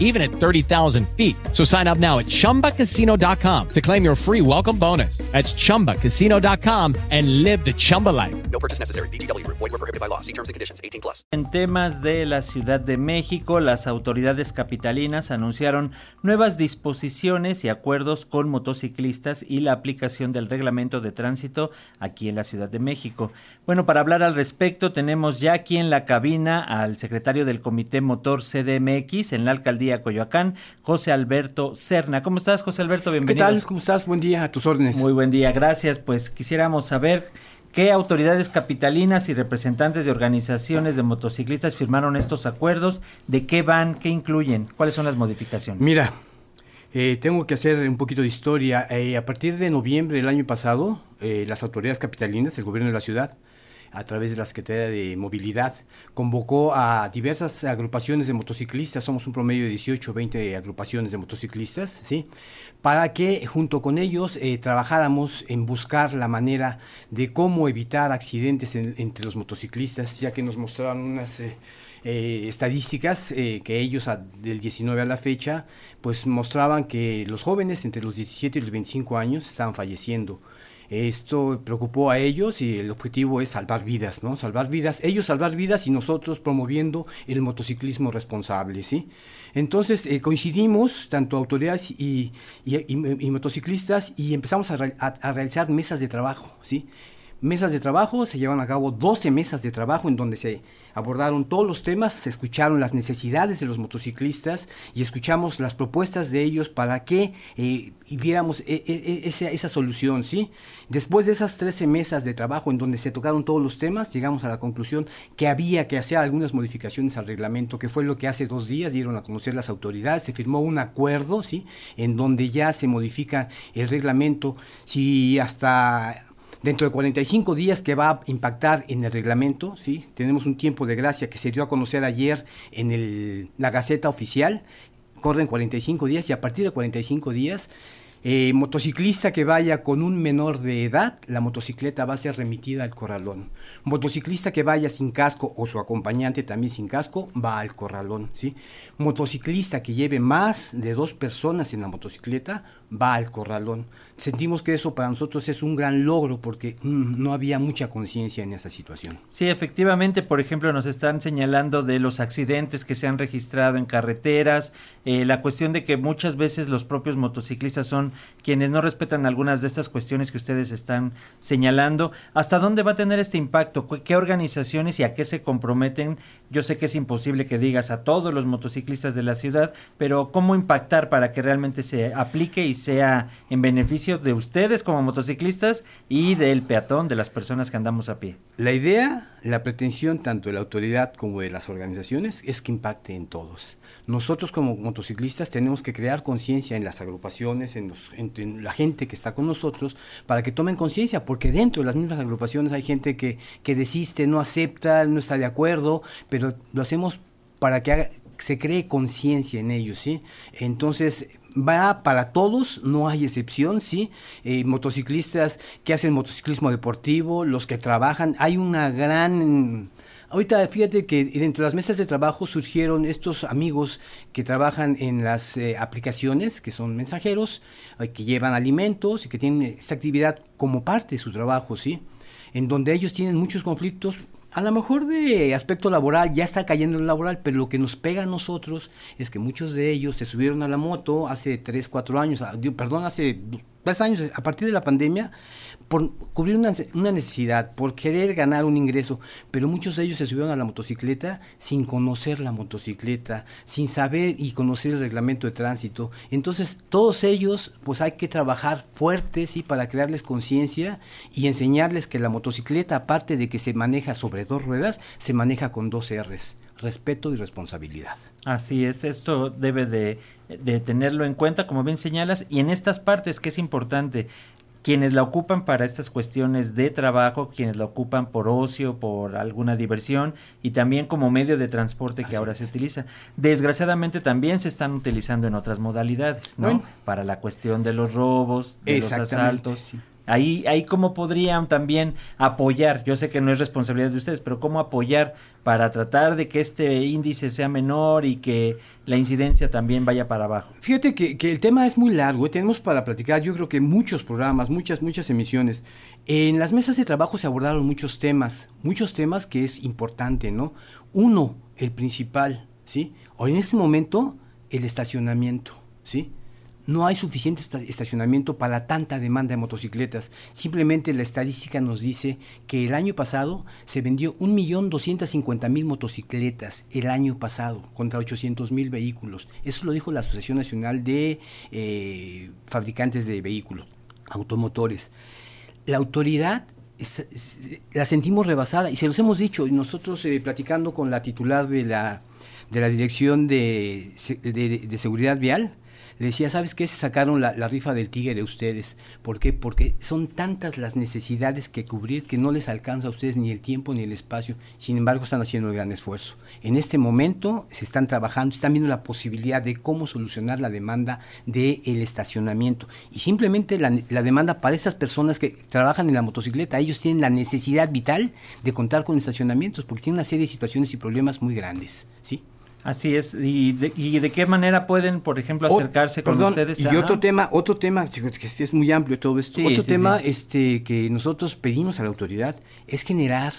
even at 30,000 feet. So sign up now at ChumbaCasino.com to claim your free welcome bonus. That's ChumbaCasino.com and live the Chumba life. No purchase necessary. VGW. Void were prohibited by law. See terms and conditions. 18 plus. En temas de la Ciudad de México, las autoridades capitalinas anunciaron nuevas disposiciones y acuerdos con motociclistas y la aplicación del reglamento de tránsito aquí en la Ciudad de México. Bueno, para hablar al respecto, tenemos ya aquí en la cabina al secretario del Comité Motor CDMX en la alcaldía Coyoacán, José Alberto Cerna. ¿Cómo estás, José Alberto? Bienvenido. ¿Qué tal? ¿Cómo estás? Buen día, a tus órdenes. Muy buen día, gracias. Pues quisiéramos saber qué autoridades capitalinas y representantes de organizaciones de motociclistas firmaron estos acuerdos, de qué van, qué incluyen, cuáles son las modificaciones. Mira, eh, tengo que hacer un poquito de historia. Eh, a partir de noviembre del año pasado, eh, las autoridades capitalinas, el gobierno de la ciudad, a través de la Secretaría de Movilidad, convocó a diversas agrupaciones de motociclistas, somos un promedio de 18 o 20 agrupaciones de motociclistas, ¿sí? para que junto con ellos eh, trabajáramos en buscar la manera de cómo evitar accidentes entre los motociclistas, ya que nos mostraron unas... Eh, eh, estadísticas que ellos del 19 a la fecha pues mostraban que los jóvenes entre los 17 y los 25 años estaban falleciendo esto preocupó a ellos y el objetivo es salvar vidas, ¿no? Salvar vidas, ellos salvar vidas y nosotros promoviendo el motociclismo responsable, ¿sí? Entonces eh, coincidimos, tanto autoridades y, motociclistas, y empezamos a, a, realizar mesas de trabajo, ¿sí? Mesas de trabajo, se llevan a cabo 12 mesas de trabajo en donde se abordaron todos los temas, se escucharon las necesidades de los motociclistas y escuchamos las propuestas de ellos para que eh, viéramos e, e, e, esa, esa, solución, ¿sí? Después de esas 13 mesas de trabajo en donde se tocaron todos los temas, llegamos a la conclusión que había que hacer algunas modificaciones al reglamento, que fue lo que hace dos días dieron a conocer las autoridades, se firmó un acuerdo, ¿sí? En donde ya se modifica el reglamento, si hasta Dentro de 45 días que va a impactar en el reglamento, ¿sí? tenemos un tiempo de gracia que se dio a conocer ayer en el, la Gaceta Oficial, corren 45 días y a partir de 45 días eh, motociclista que vaya con un menor de edad, la motocicleta va a ser remitida al corralón. Motociclista que vaya sin casco o su acompañante también sin casco, va al corralón. ¿sí? Motociclista que lleve más de dos personas en la motocicleta, va al corralón. Sentimos que eso para nosotros es un gran logro porque mm, no había mucha conciencia en esa situación. Sí, efectivamente, por ejemplo, nos están señalando de los accidentes que se han registrado en carreteras, eh, la cuestión de que muchas veces los propios motociclistas son quienes no respetan algunas de estas cuestiones que ustedes están señalando. ¿Hasta dónde va a tener este impacto? ¿Qué organizaciones y a qué se comprometen? Yo sé que es imposible que digas a todos los motociclistas de la ciudad, pero ¿cómo impactar para que realmente se aplique y sea en beneficio de ustedes como motociclistas y del peatón, de las personas que andamos a pie. La idea, la pretensión tanto de la autoridad como de las organizaciones es que impacte en todos. Nosotros como motociclistas tenemos que crear conciencia en las agrupaciones, en, la gente que está con nosotros, para que tomen conciencia, porque dentro de las mismas agrupaciones hay gente que, que desiste, no acepta, no está de acuerdo, pero lo hacemos para que se cree conciencia en ellos, ¿sí? Entonces, va para todos, no hay excepción, ¿sí? Eh, motociclistas que hacen motociclismo deportivo, los que trabajan, hay una gran... Ahorita fíjate que dentro de las mesas de trabajo surgieron estos amigos que trabajan en las eh, aplicaciones, que son mensajeros, eh, que llevan alimentos y que tienen esta actividad como parte de su trabajo, ¿sí? En donde ellos tienen muchos conflictos a lo mejor de aspecto laboral ya está cayendo en el laboral, pero lo que nos pega a nosotros es que muchos de ellos se subieron a la moto hace 3, 4 años, perdón, hace 3 años, a partir de la pandemia, por cubrir una, una, necesidad, por querer ganar un ingreso, pero muchos de ellos se subieron a la motocicleta sin conocer la motocicleta, sin saber y conocer el reglamento de tránsito. Entonces, todos ellos, pues hay que trabajar fuerte, ¿sí? Para crearles conciencia y enseñarles que la motocicleta, aparte de que se maneja sobre dos ruedas, se maneja con dos R's, respeto y responsabilidad. Así es, esto debe de, de tenerlo en cuenta, como bien señalas, y en estas partes que es importante, quienes la ocupan para estas cuestiones de trabajo, quienes la ocupan por ocio, por alguna diversión y también como medio de transporte que Así ahora es. se utiliza. Desgraciadamente también se están utilizando en otras modalidades, ¿no? Bueno. Para la cuestión de los robos, de los asaltos. sí. Ahí, ahí cómo podrían también apoyar, yo sé que no es responsabilidad de ustedes, pero cómo apoyar para tratar de que este índice sea menor y que la incidencia también vaya para abajo. Fíjate que, el tema es muy largo, ¿eh? tenemos para platicar yo creo que muchos programas, muchas, muchas emisiones. En las mesas de trabajo se abordaron muchos temas, muchos temas que es importante, ¿no? Uno, el principal, ¿sí? O en este momento, el estacionamiento, ¿sí? No hay suficiente esta- estacionamiento para tanta demanda de motocicletas. Simplemente la estadística nos dice que el año pasado se vendió 1.250.000 motocicletas el año pasado contra 800.000 vehículos. Eso lo dijo la Asociación Nacional de eh, Fabricantes de Vehículos, Automotores. La autoridad la sentimos rebasada y se los hemos dicho. Nosotros eh, platicando con la titular de la, de la Dirección de- de Seguridad Vial, le decía, ¿sabes qué? Se sacaron la, la rifa del tigre ustedes. ¿Por qué? Porque son tantas las necesidades que cubrir que no les alcanza a ustedes ni el tiempo ni el espacio. Sin embargo, están haciendo el gran esfuerzo. En este momento se están trabajando, están viendo la posibilidad de cómo solucionar la demanda del estacionamiento. Y simplemente la, la demanda para estas personas que trabajan en la motocicleta, ellos tienen la necesidad vital de contar con estacionamientos porque tienen una serie de situaciones y problemas muy grandes. ¿sí? Así es. ¿Y de, y de qué manera pueden, por ejemplo, O- acercarse con perdón, ustedes? Y Ajá. otro tema, otro tema, que es muy amplio todo esto. Sí, otro sí, tema sí. este que nosotros pedimos a la autoridad es generar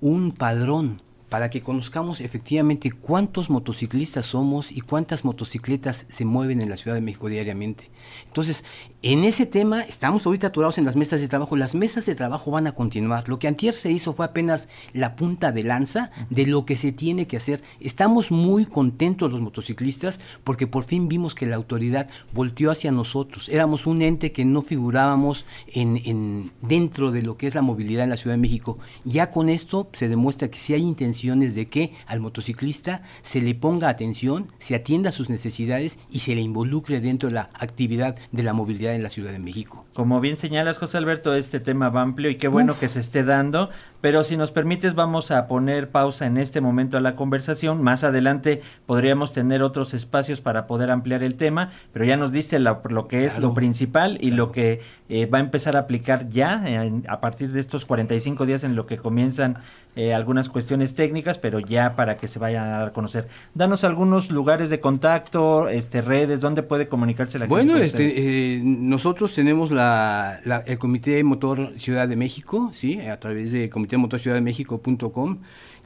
un padrón para que conozcamos efectivamente cuántos motociclistas somos y cuántas motocicletas se mueven en la Ciudad de México diariamente. Entonces, en ese tema estamos ahorita aturados en las mesas de trabajo. Las mesas de trabajo van a continuar. Lo que antier se hizo fue apenas la punta de lanza de lo que se tiene que hacer. Estamos muy contentos los motociclistas porque por fin vimos que la autoridad volteó hacia nosotros. Éramos un ente que no figurábamos en, en- dentro de lo que es la movilidad en la Ciudad de México. Ya con esto se demuestra que sí hay intenciones de que al motociclista se le ponga atención, se atienda a sus necesidades y se le involucre dentro de la actividad de la movilidad en la Ciudad de México. Como bien señalas, José Alberto, este tema va amplio y qué bueno Uf. que se esté dando, pero si nos permites vamos a poner pausa en este momento a la conversación. Más adelante podríamos tener otros espacios para poder ampliar el tema, pero ya nos diste la- lo que es lo principal y lo que eh, va a empezar a aplicar ya en- a partir de estos 45 días en lo que comienzan eh, algunas cuestiones técnicas, pero ya para que se vayan a dar a conocer. Danos algunos lugares de contacto, este redes, donde puede comunicarse la gente. Bueno, este, eh, nosotros tenemos la, la- el Comité Motor Ciudad de México, sí, a través de comitémotorciudaddemexico.com.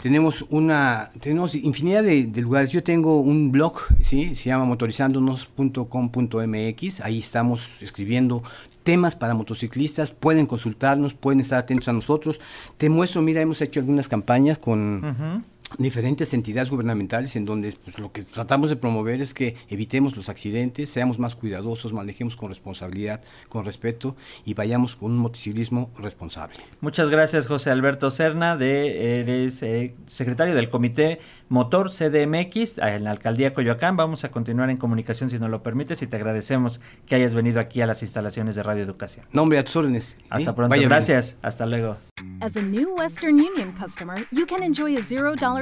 Tenemos una, tenemos infinidad de, de lugares. Yo tengo un blog, sí, se llama motorizándonos.com.mx. Ahí estamos escribiendo temas para motociclistas. Pueden consultarnos, pueden estar atentos a nosotros. Te muestro, mira, hemos hecho algunas campañas con. Diferentes entidades gubernamentales en donde pues, lo que tratamos de promover es que evitemos los accidentes, seamos más cuidadosos, manejemos con responsabilidad, con respeto y vayamos con un motociclismo responsable. Muchas gracias, José Alberto Serna, de, eres eh, secretario del Comité Motor CDMX eh, en la Alcaldía Coyoacán. Vamos a continuar en comunicación si nos lo permites y te agradecemos que hayas venido aquí a las instalaciones de Radio Educación. Nombre a tus órdenes. Hasta pronto. Vaya bien. Gracias. Hasta luego. As a new Western Union customer, you can enjoy a $0